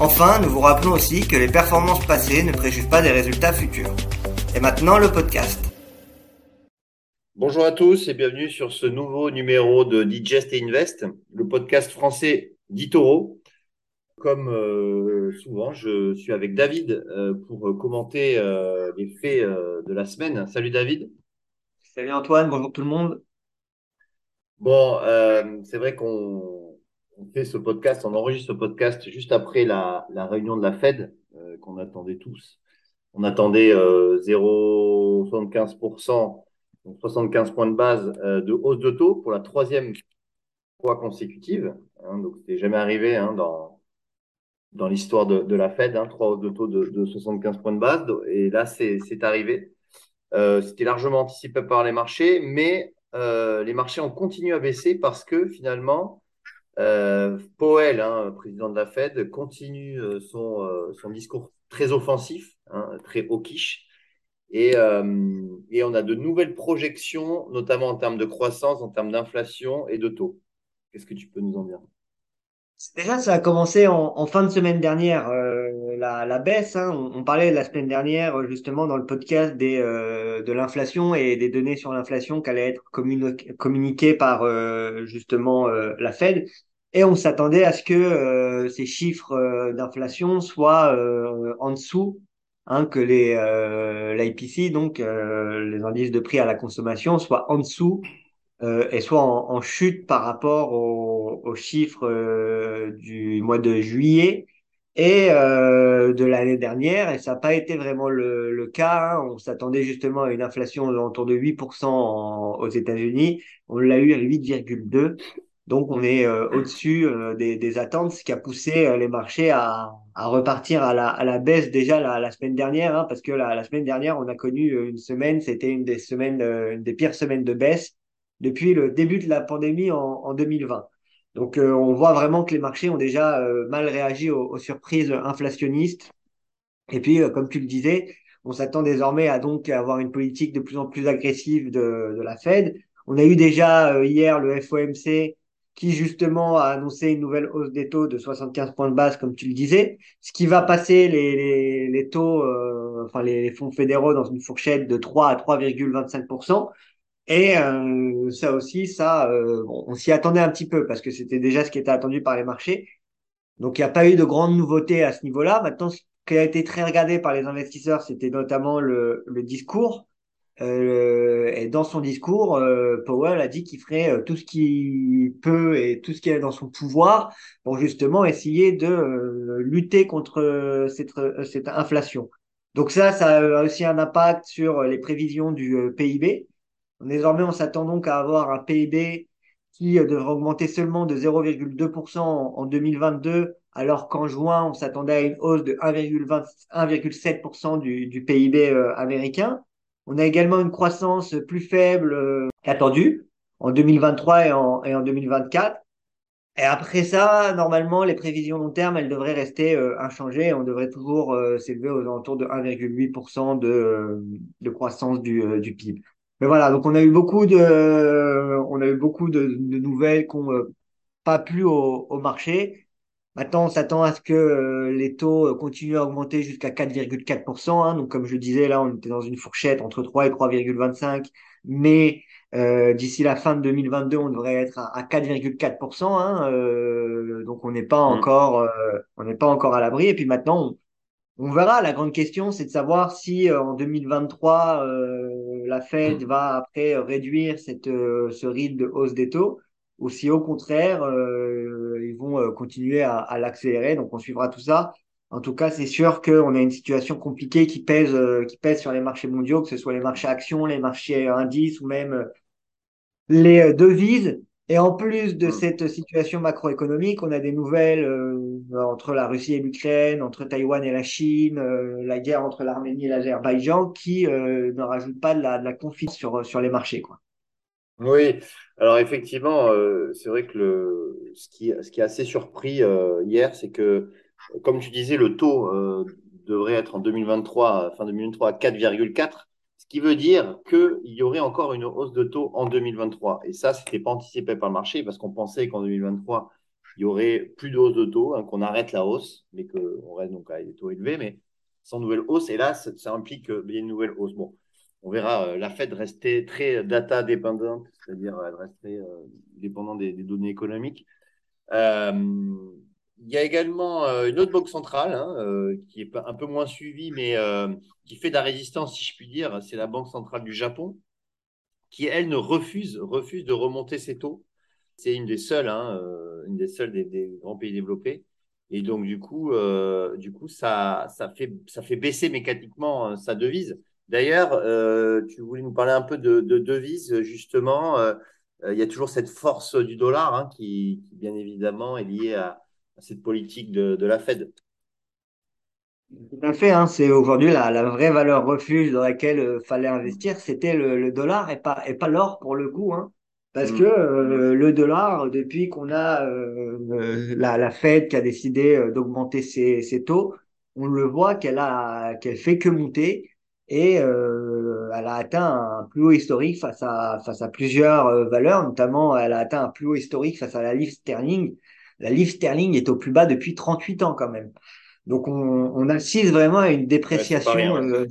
Enfin, nous vous rappelons aussi que les performances passées ne préjugent pas des résultats futurs. Et maintenant, le podcast. Bonjour à tous et bienvenue sur ce nouveau numéro de Digest et Invest, le podcast français d'Itoro. Comme euh, souvent, je suis avec David euh, pour commenter euh, les faits de la semaine. Salut David. Salut Antoine, bonjour tout le monde. Bon, c'est vrai qu'on fait ce podcast, on enregistre ce podcast juste après la, réunion de la Fed qu'on attendait tous. On attendait 0,75%, 75 points de base de hausse de taux pour la troisième fois consécutive. Hein, donc, c'était jamais arrivé hein, dans, l'histoire de, la Fed, hein, trois hausses de taux de, de 75 points de base. Et là, c'est arrivé. Euh, c'était largement anticipé par les marchés, mais euh, les marchés ont continué à baisser parce que finalement, euh, hein, président de la Fed, continue son, son discours très offensif, hein, très hawkish. Et, et, on a de nouvelles projections, notamment en termes de croissance, en termes d'inflation et de taux. Qu'est-ce que tu peux nous en dire? Déjà, ça a commencé en, fin de semaine dernière, euh, la, baisse. Hein, on, parlait la semaine dernière, justement, dans le podcast des, euh, de l'inflation et des données sur l'inflation qui allaient être communiquées par, euh, justement, euh, la Fed. Et on s'attendait à ce que euh, ces chiffres d'inflation soient en dessous hein, que l'IPC, donc les indices de prix à la consommation, soient en dessous euh, et soit en, chute par rapport aux, chiffres euh, du mois de juillet et euh, de l'année dernière. Et ça n'a pas été vraiment le, le cas. Hein. On s'attendait justement à une inflation autour de 8% aux États-Unis. On l'a eu à 8,2%. Donc on est euh, au-dessus euh, des, des, attentes, ce qui a poussé les marchés à, à repartir à la, à la, baisse déjà la, la semaine dernière, hein, parce que la, la, semaine dernière on a connu une semaine, c'était une des semaines, une des pires semaines de baisse depuis le début de la pandémie en, en 2020. Donc euh, on voit vraiment que les marchés ont déjà euh, mal réagi aux, surprises inflationnistes. Et puis, euh, comme tu le disais, on s'attend désormais à donc avoir une politique de plus en plus agressive de, la Fed. On a eu déjà hier le FOMC qui justement a annoncé une nouvelle hausse des taux de 75 points de base, comme tu le disais, ce qui va passer les, taux, enfin les, les fonds fédéraux dans une fourchette de 3 à 3,25%. Et euh, ça aussi, ça, euh, on s'y attendait un petit peu parce que c'était déjà ce qui était attendu par les marchés. Donc il n'y a pas eu de grandes nouveautés à ce niveau-là. Maintenant, ce qui a été très regardé par les investisseurs, c'était notamment le, le discours. Euh, et dans son discours, euh, Powell a dit qu'il ferait euh, tout ce qu'il peut et tout ce qui est dans son pouvoir pour justement essayer de lutter contre cette, cette inflation. Donc ça, ça a aussi un impact sur les prévisions du PIB. Désormais, on s'attend donc à avoir un PIB qui euh, devrait augmenter seulement de 0,2% en 2022, alors qu'en juin, on s'attendait à une hausse de 1,7% du, PIB euh, américain. On a également une croissance plus faible euh, qu'attendue en 2023 et en, et en 2024. Et après ça, normalement, les prévisions long terme, elles devraient rester inchangées. On devrait toujours s'élever aux alentours de 1,8% de, croissance du PIB. Mais voilà, donc on a eu beaucoup de, on a eu beaucoup de, de nouvelles qui n'ont euh, pas plu au, au, marché. Maintenant, on s'attend à ce que euh, les taux continuent à augmenter jusqu'à 4,4%. Hein. Donc, comme je disais, là, on était dans une fourchette entre 3 et 3,25. Mais euh, d'ici la fin de 2022, on devrait être à, 4,4%. Hein. Euh, donc, on n'est pas mmh. encore, euh, on n'est pas encore à l'abri. Et puis maintenant, on, on, verra. La grande question, c'est de savoir si en 2023 la Fed va après réduire cette, euh, ce rythme de hausse des taux ou si au contraire, euh, ils vont euh, continuer à, l'accélérer. Donc on suivra tout ça. En tout cas, c'est sûr qu'on a une situation compliquée qui pèse sur les marchés mondiaux, que ce soit les marchés actions, les marchés indices ou même les devises. Et en plus de Mm. cette situation macroéconomique, on a des nouvelles euh, entre la Russie et l'Ukraine, entre Taïwan et la Chine, euh, la guerre entre l'Arménie et l'Azerbaïdjan, qui euh, ne rajoutent pas de la, de la confiance sur, sur les marchés, quoi. Oui, alors effectivement, euh, c'est vrai que le, ce qui, ce qui a assez surpris euh, hier, c'est que, comme tu disais, le taux euh, devrait être en 2023, fin 2023, à 4,4, ce qui veut dire qu'il y aurait encore une hausse de taux en 2023. Et ça, c'était pas anticipé par le marché parce qu'on pensait qu'en 2023, il y aurait plus de hausse de taux, hein, qu'on arrête la hausse, mais qu'on reste donc à des taux élevés, mais sans nouvelle hausse. Et là, ça, implique une nouvelle hausse. Bon on verra euh, la Fed rester très data dépendante, c'est-à-dire elle resterait euh, dépendante des, des, données économiques. Euh, il y a également euh, une autre banque centrale hein, euh, qui est un peu moins suivie, mais euh, qui fait de la résistance, si je puis dire. C'est la Banque centrale du Japon, qui elle ne refuse, refuse de remonter ses taux. C'est une des seules, hein, une des seules des, grands pays développés. Et donc du coup, du coup, ça, ça fait, ça fait baisser mécaniquement sa devise. D'ailleurs, tu voulais nous parler un peu de, de devises, justement. Il y a toujours cette force du dollar hein, qui, bien évidemment, est liée à, à cette politique de, de, la Fed. Tout à fait, hein, c'est aujourd'hui la, la, vraie valeur refuge dans laquelle euh, fallait investir, c'était le, le, dollar et pas, et pas l'or pour le coup. Hein, parce que Mm. euh, le dollar, depuis qu'on a euh, la, la Fed qui a décidé euh, d'augmenter ses, ses, taux, on le voit qu'elle a qu'elle fait que monter et euh, elle a atteint un plus haut historique face à, face à plusieurs euh, valeurs, notamment elle a atteint un plus haut historique face à la livre sterling. La livre sterling est au plus bas depuis 38 ans quand même. Donc on, on assiste vraiment à une Ouais, dépréciation rien. Ouais. euh,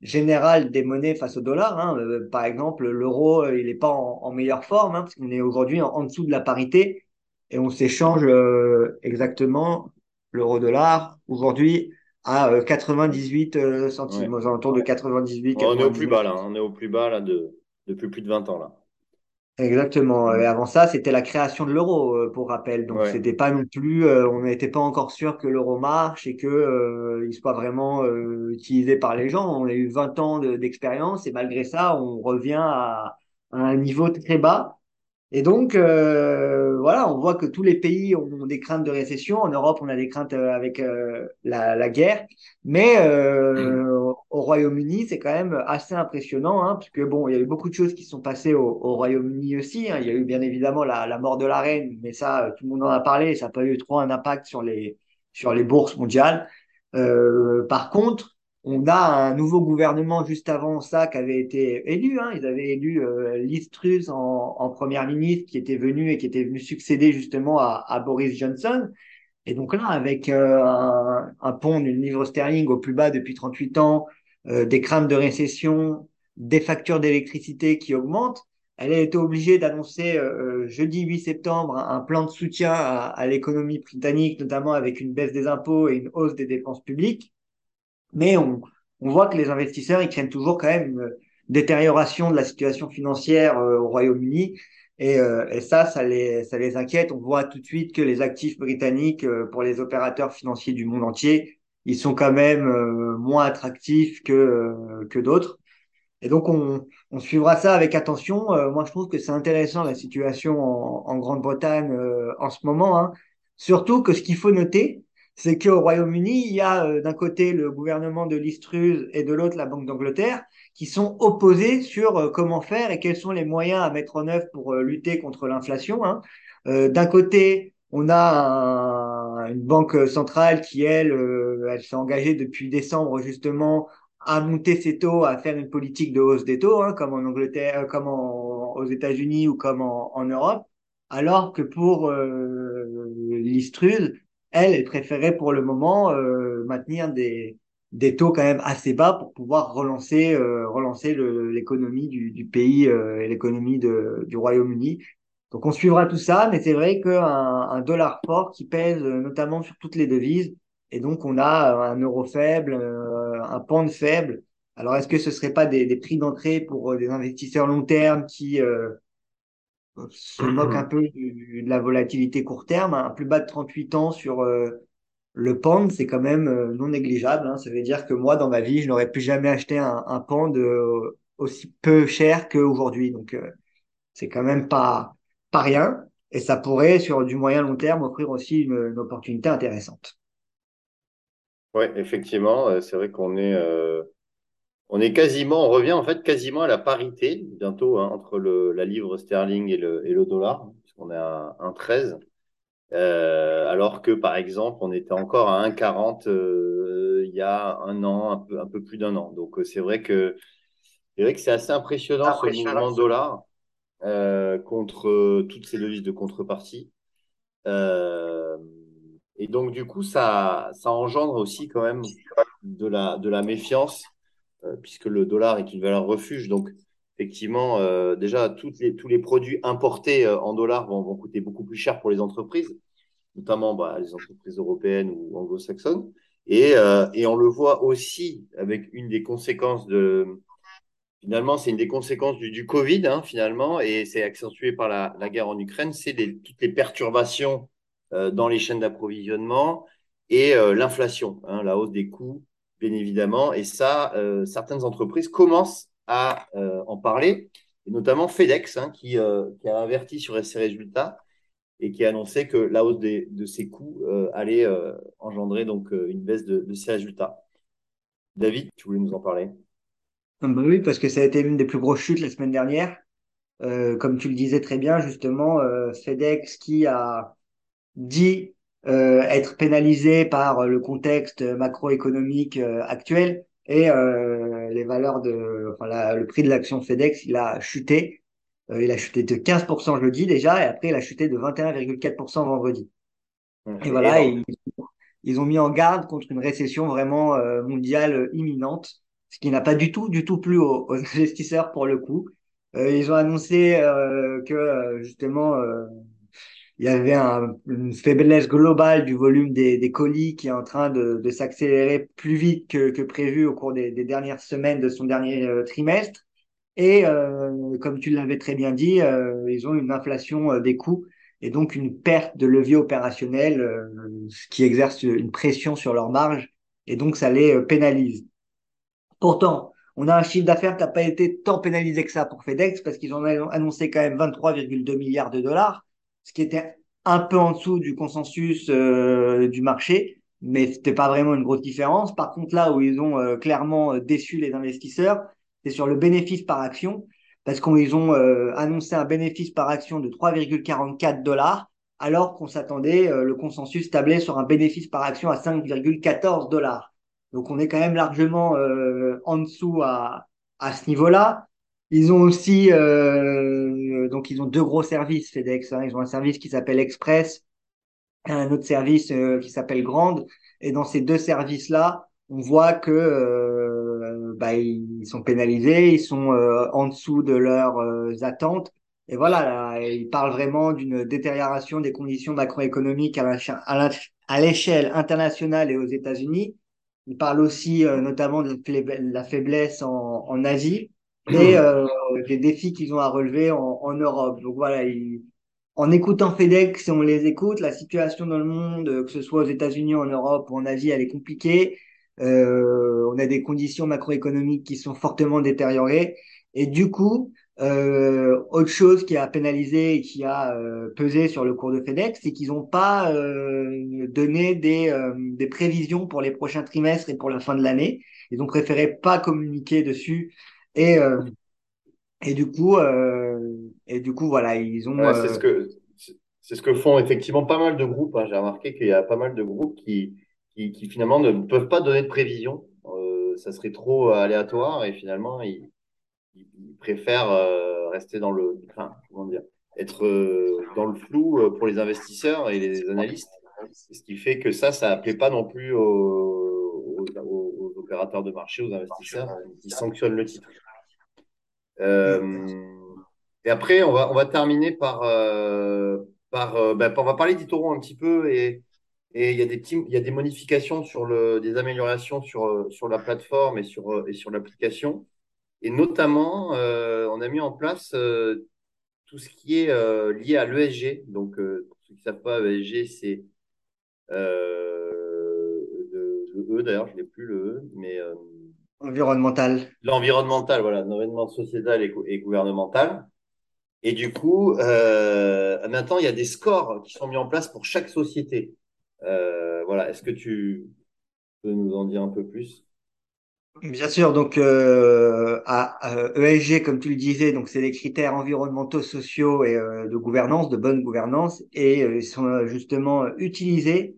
générale des monnaies face au dollar. Hein. Euh, par exemple, l'euro, euh, il n'est pas en, en, meilleure forme, hein, parce qu'on est aujourd'hui en, en, dessous de la parité et on s'échange euh, exactement l'euro-dollar aujourd'hui à euh, 98 euh, centimes, Ouais. aux alentours de 98, On est au plus 99. bas là, on est au plus bas là de, depuis plus de 20 ans là. Exactement. Et Mm. avant ça, c'était la création de l'euro, euh, pour rappel. Donc, Ouais. c'était pas non plus, euh, on n'était pas encore sûr que l'euro marche et que euh, il soit vraiment euh, utilisé par les gens. On a eu 20 ans de- d'expérience et malgré ça, on revient à, à un niveau très bas. Et donc, euh, voilà, on voit que tous les pays ont des craintes de récession. En Europe, on a des craintes avec euh, la, la guerre. Mais euh, au Royaume-Uni, c'est quand même assez impressionnant, hein, bon, il y a eu beaucoup de choses qui sont passées au, au Royaume-Uni aussi. hein. Il y a eu bien évidemment la, mort de la reine, mais ça, euh, tout le monde en a parlé. Ça n'a pas eu trop un impact sur les, sur les bourses mondiales. Euh, par contre, on a un nouveau gouvernement juste avant ça qui avait été élu. Hein. Ils avaient élu euh, Liz Truss en, première ministre qui était venu et qui était venu succéder justement à, à Boris Johnson. Et donc là, avec euh, un, un, pont d'une livre sterling au plus bas depuis 38 ans, euh, des craintes de récession, des factures d'électricité qui augmentent, elle a été obligée d'annoncer euh, jeudi 8 septembre un, un, plan de soutien à, à l'économie britannique, notamment avec une baisse des impôts et une hausse des dépenses publiques. Mais on, on voit que les investisseurs, ils craignent toujours quand même une détérioration de la situation financière euh, au Royaume-Uni. Et, euh, et, ça, ça les, ça les inquiète. On voit tout de suite que les actifs britanniques, euh, pour les opérateurs financiers du monde entier, ils sont quand même euh, moins attractifs que, euh, que d'autres. Et donc, on, suivra ça avec attention. Euh, moi, je trouve que c'est intéressant la situation en, Grande-Bretagne en ce moment. Hein. Surtout que ce qu'il faut noter, c'est qu'au Royaume-Uni, il y a d'un côté le gouvernement de l'Istruse et de l'autre la Banque d'Angleterre qui sont opposés sur comment faire et quels sont les moyens à mettre en œuvre pour lutter contre l'inflation. Hein. d'un côté, on a un, une banque centrale qui, elle, elle s'est engagée depuis décembre justement à monter ses taux, à faire une politique de hausse des taux, hein, comme en Angleterre, comme en, aux États-Unis ou comme en, Europe, alors que pour euh, l'Istruse, elle, elle préférait pour le moment euh, maintenir des, des taux quand même assez bas pour pouvoir relancer, euh, relancer l'économie du, du, pays euh, et l'économie du Royaume-Uni. Donc on suivra tout ça, mais c'est vrai qu'un un dollar fort qui pèse notamment sur toutes les devises, et donc on a un euro faible, euh, un pound faible. Alors est-ce que ce serait pas des, des prix d'entrée pour des investisseurs long terme qui euh, se moquent un peu du, de la volatilité court terme? Un plus bas de 38 ans sur euh, le pound, c'est quand même euh, non négligeable. Hein. Ça veut dire que moi, dans ma vie, je n'aurais plus jamais acheté un, un pound aussi peu cher qu'aujourd'hui. Donc c'est quand même pas pas rien et ça pourrait, sur du moyen long terme, offrir aussi une, une opportunité intéressante. Oui, effectivement, euh, c'est vrai qu'on est, euh, on est quasiment, on revient en fait quasiment à la parité bientôt hein, entre le, la livre sterling et le, et le dollar, puisqu'on est à 1,13. Euh, alors que par exemple, on était encore à 1,40 euh, il y a un an, un peu, un peu plus d'un an. Donc c'est vrai que c'est vrai que c'est assez impressionnant, ce mouvement dollar euh, contre toutes ces devises de contrepartie. Euh, et donc du coup, ça, ça engendre aussi quand même de la, de la méfiance euh, puisque le dollar est une valeur refuge. Donc, effectivement, euh, déjà, toutes les, tous les produits importés euh, en dollars vont, vont, coûter beaucoup plus cher pour les entreprises, notamment bah, les entreprises européennes ou anglo-saxonnes. Et, euh, et, on le voit aussi avec une des conséquences de. Finalement, c'est une des conséquences du, du Covid, hein, finalement, et c'est accentué par la, la, guerre en Ukraine. C'est toutes les perturbations euh, dans les chaînes d'approvisionnement et euh, l'inflation, hein, la hausse des coûts bien évidemment. Et ça, euh, certaines entreprises commencent à euh, en parler, et notamment FedEx, hein, qui, euh, qui, a averti sur ses résultats et qui a annoncé que la hausse des, de ses coûts euh, allait engendrer donc une baisse de, de, ses résultats. David, tu voulais nous en parler? Bah Oui, parce que ça a été l'une des plus grosses chutes la semaine dernière. comme tu le disais très bien, justement, FedEx qui a dit euh, être pénalisé par le contexte macroéconomique euh, actuel et euh, les valeurs de, enfin la, le prix de l'action FedEx, il a chuté. il a chuté de 15% jeudi déjà et après il a chuté de 21,4% vendredi. Et voilà, ils, ils, ont mis en garde contre une récession vraiment mondiale imminente, ce qui n'a pas du tout, du tout plu aux, investisseurs pour le coup. ils ont annoncé que justement il y avait un, une faiblesse globale du volume des, des, colis qui est en train de, de s'accélérer plus vite que, que, prévu au cours des, des, dernières semaines de son dernier euh, trimestre. Et euh, comme tu l'avais très bien dit, euh, ils ont une inflation euh, des coûts et donc une perte de levier opérationnel, euh, ce qui exerce une pression sur leur marge et donc ça les pénalise. Pourtant, on a un chiffre d'affaires qui n'a pas été tant pénalisé que ça pour FedEx parce qu'ils ont annoncé quand même 23,2 milliards de dollars ce qui était un peu en dessous du consensus euh, du marché, mais c'était pas vraiment une grosse différence. Par contre, là où ils ont euh, clairement euh, déçu les investisseurs, c'est sur le bénéfice par action, parce qu'ils ont annoncé un bénéfice par action de 3,44 dollars, alors qu'on s'attendait, le consensus tablait sur un bénéfice par action à 5,14 dollars. Donc on est quand même largement en dessous à, à ce niveau-là. Ils ont aussi, euh, donc ils ont deux gros services FedEx. Hein. Ils ont un service qui s'appelle Express, un autre service euh, qui s'appelle Grande. Et dans ces deux services-là, on voit que euh, bah, ils sont pénalisés, ils sont euh, en dessous de leurs euh, attentes. Et voilà, là, ils parlent vraiment d'une détérioration des conditions macroéconomiques à l'échelle internationale et aux États-Unis. Ils parlent aussi euh, notamment de la faiblesse en, en Asie et euh, des défis qu'ils ont à relever en, en Europe. Donc voilà, ils, en écoutant FedEx, si on les écoute, la situation dans le monde, que ce soit aux États-Unis, en Europe ou en Asie, elle est compliquée. Euh, on a des conditions macroéconomiques qui sont fortement détériorées. Et du coup, euh, autre chose qui a pénalisé et qui a euh, pesé sur le cours de FedEx, c'est qu'ils n'ont pas euh, donné des, euh, des prévisions pour les prochains trimestres et pour la fin de l'année. Ils ont préféré pas communiquer dessus et, euh, et du coup, euh, et du coup, voilà, ils ont. Ouais, c'est ce que c'est ce que font effectivement pas mal de groupes. Hein. J'ai remarqué qu'il y a pas mal de groupes qui, qui, qui finalement ne peuvent pas donner de prévision. Euh, ça serait trop aléatoire et finalement ils, ils préfèrent euh, rester dans le, enfin, comment dire, être euh, dans le flou euh, pour les investisseurs et les analystes. Ce qui fait que ça, ça plaît pas non plus aux, aux, aux opérateurs de marché, aux investisseurs qui sanctionnent le titre. Euh, et après, on va, on va terminer par, euh, par, ben, on va parler d'Itoro un petit peu et, et il y a des petits, il y a des modifications sur le, des améliorations sur, sur la plateforme et sur, et sur l'application. Et notamment, euh, on a mis en place euh, tout ce qui est euh, lié à l'ESG. Donc, pour ceux qui ne savent pas, ESG, c'est le, le, E, d'ailleurs, je n'ai plus le E, mais environnemental. L'environnemental, voilà, l'environnement sociétal et, et, gouvernemental. Et du coup, euh, maintenant, il y a des scores qui sont mis en place pour chaque société. Euh, voilà. Est-ce que tu peux nous en dire un peu plus? Bien sûr, donc euh, à, à ESG, comme tu le disais, donc c'est des critères environnementaux, sociaux et euh, de gouvernance, de bonne gouvernance, et euh, ils sont euh, justement utilisés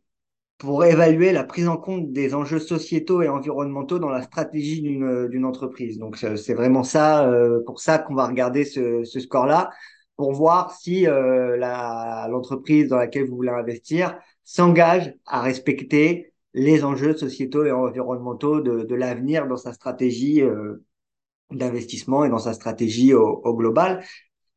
pour évaluer la prise en compte des enjeux sociétaux et environnementaux dans la stratégie d'une d'une entreprise. Donc c'est vraiment ça, euh, pour ça qu'on va regarder ce, ce score-là, pour voir si euh, l'entreprise dans laquelle vous voulez investir s'engage à respecter les enjeux sociétaux et environnementaux de, de l'avenir dans sa stratégie euh, d'investissement et dans sa stratégie au, au global.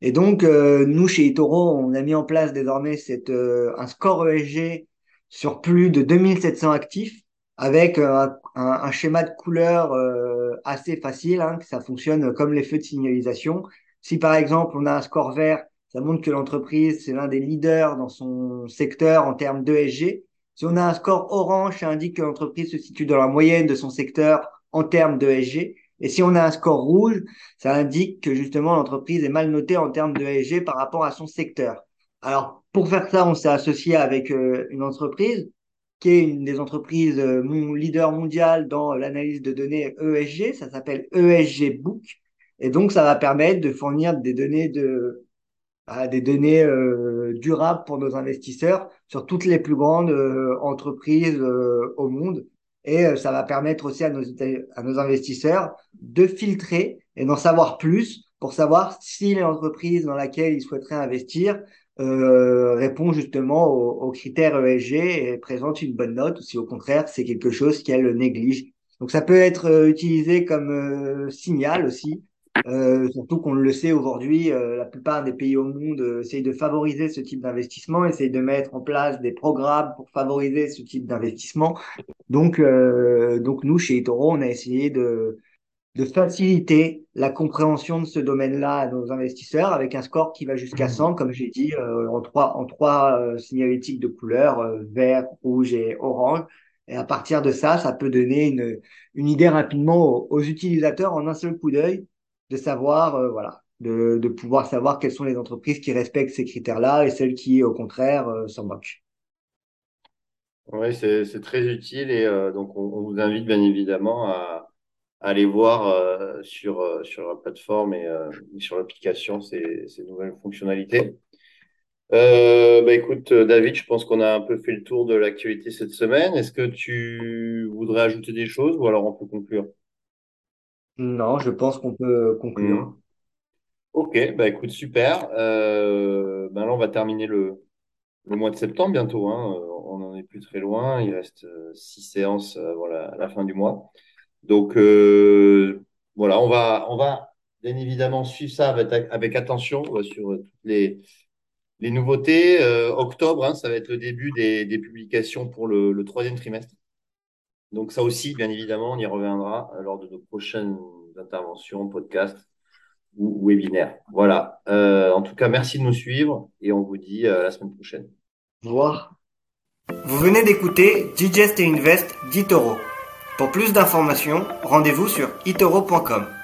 Et donc, euh, nous, chez eToro, on a mis en place désormais cette, euh, un score ESG sur plus de 2700 actifs avec un, un, un schéma de couleur euh, assez facile, hein, que ça fonctionne comme les feux de signalisation. Si par exemple, on a un score vert, ça montre que l'entreprise, c'est l'un des leaders dans son secteur en termes d'ESG. Si on a un score orange, ça indique que l'entreprise se situe dans la moyenne de son secteur en termes d'ESG. Et si on a un score rouge, ça indique que justement l'entreprise est mal notée en termes de ESG par rapport à son secteur. Alors, pour faire ça, on s'est associé avec euh, une entreprise qui est une des entreprises euh, leader mondial dans l'analyse de données ESG. Ça s'appelle ESG Book. Et donc, ça va permettre de fournir des données de, à des données euh, durables pour nos investisseurs sur toutes les plus grandes euh, entreprises euh, au monde. Et euh, ça va permettre aussi à nos, à nos investisseurs de filtrer et d'en savoir plus pour savoir si l'entreprise dans laquelle ils souhaiteraient investir euh, répond justement aux, aux critères ESG et présente une bonne note, ou si au contraire c'est quelque chose qu'elle néglige. Donc ça peut être euh, utilisé comme signal aussi euh, surtout qu'on le sait aujourd'hui, euh, la plupart des pays au monde euh, essayent de favoriser ce type d'investissement, essayent de mettre en place des programmes pour favoriser ce type d'investissement. Donc, euh, donc nous, chez eToro, on a essayé de, de faciliter la compréhension de ce domaine-là à nos investisseurs avec un score qui va jusqu'à 100, comme j'ai dit, euh, en trois, en trois euh, signalétiques de couleurs, euh, vert, rouge et orange. Et à partir de ça, ça peut donner une, une idée rapidement aux, aux utilisateurs en un seul coup d'œil de savoir, euh, voilà, de, de pouvoir savoir quelles sont les entreprises qui respectent ces critères-là et celles qui, au contraire, euh, s'en moquent. Oui, c'est très utile et euh, donc on, vous invite bien évidemment à, à aller voir euh, sur euh, sur la plateforme et, sur l'application ces, ces nouvelles fonctionnalités. Bah écoute, David, je pense qu'on a un peu fait le tour de l'actualité cette semaine. Est-ce que tu voudrais ajouter des choses ou alors on peut conclure? Non, je pense qu'on peut conclure. Mhm. Ok, bah écoute, super. Euh, ben là, on va terminer le, le mois de septembre bientôt. Hein. Euh, On n'en est plus très loin. Il reste euh, six séances euh, voilà, à la fin du mois. Donc euh, voilà, on va, on va bien évidemment suivre ça avec, avec attention euh, sur euh, toutes les, les nouveautés. Euh, octobre, hein, ça va être le début des, des publications pour le, le troisième trimestre. Donc ça aussi, bien évidemment, on y reviendra euh, lors de nos prochaines interventions, podcasts ou webinaires. Voilà. Euh, en tout cas, merci de nous suivre et on vous dit euh, à la semaine prochaine. Au revoir. Vous venez d'écouter Digest et Invest d'Itoro. Pour plus d'informations, rendez-vous sur itoro.com.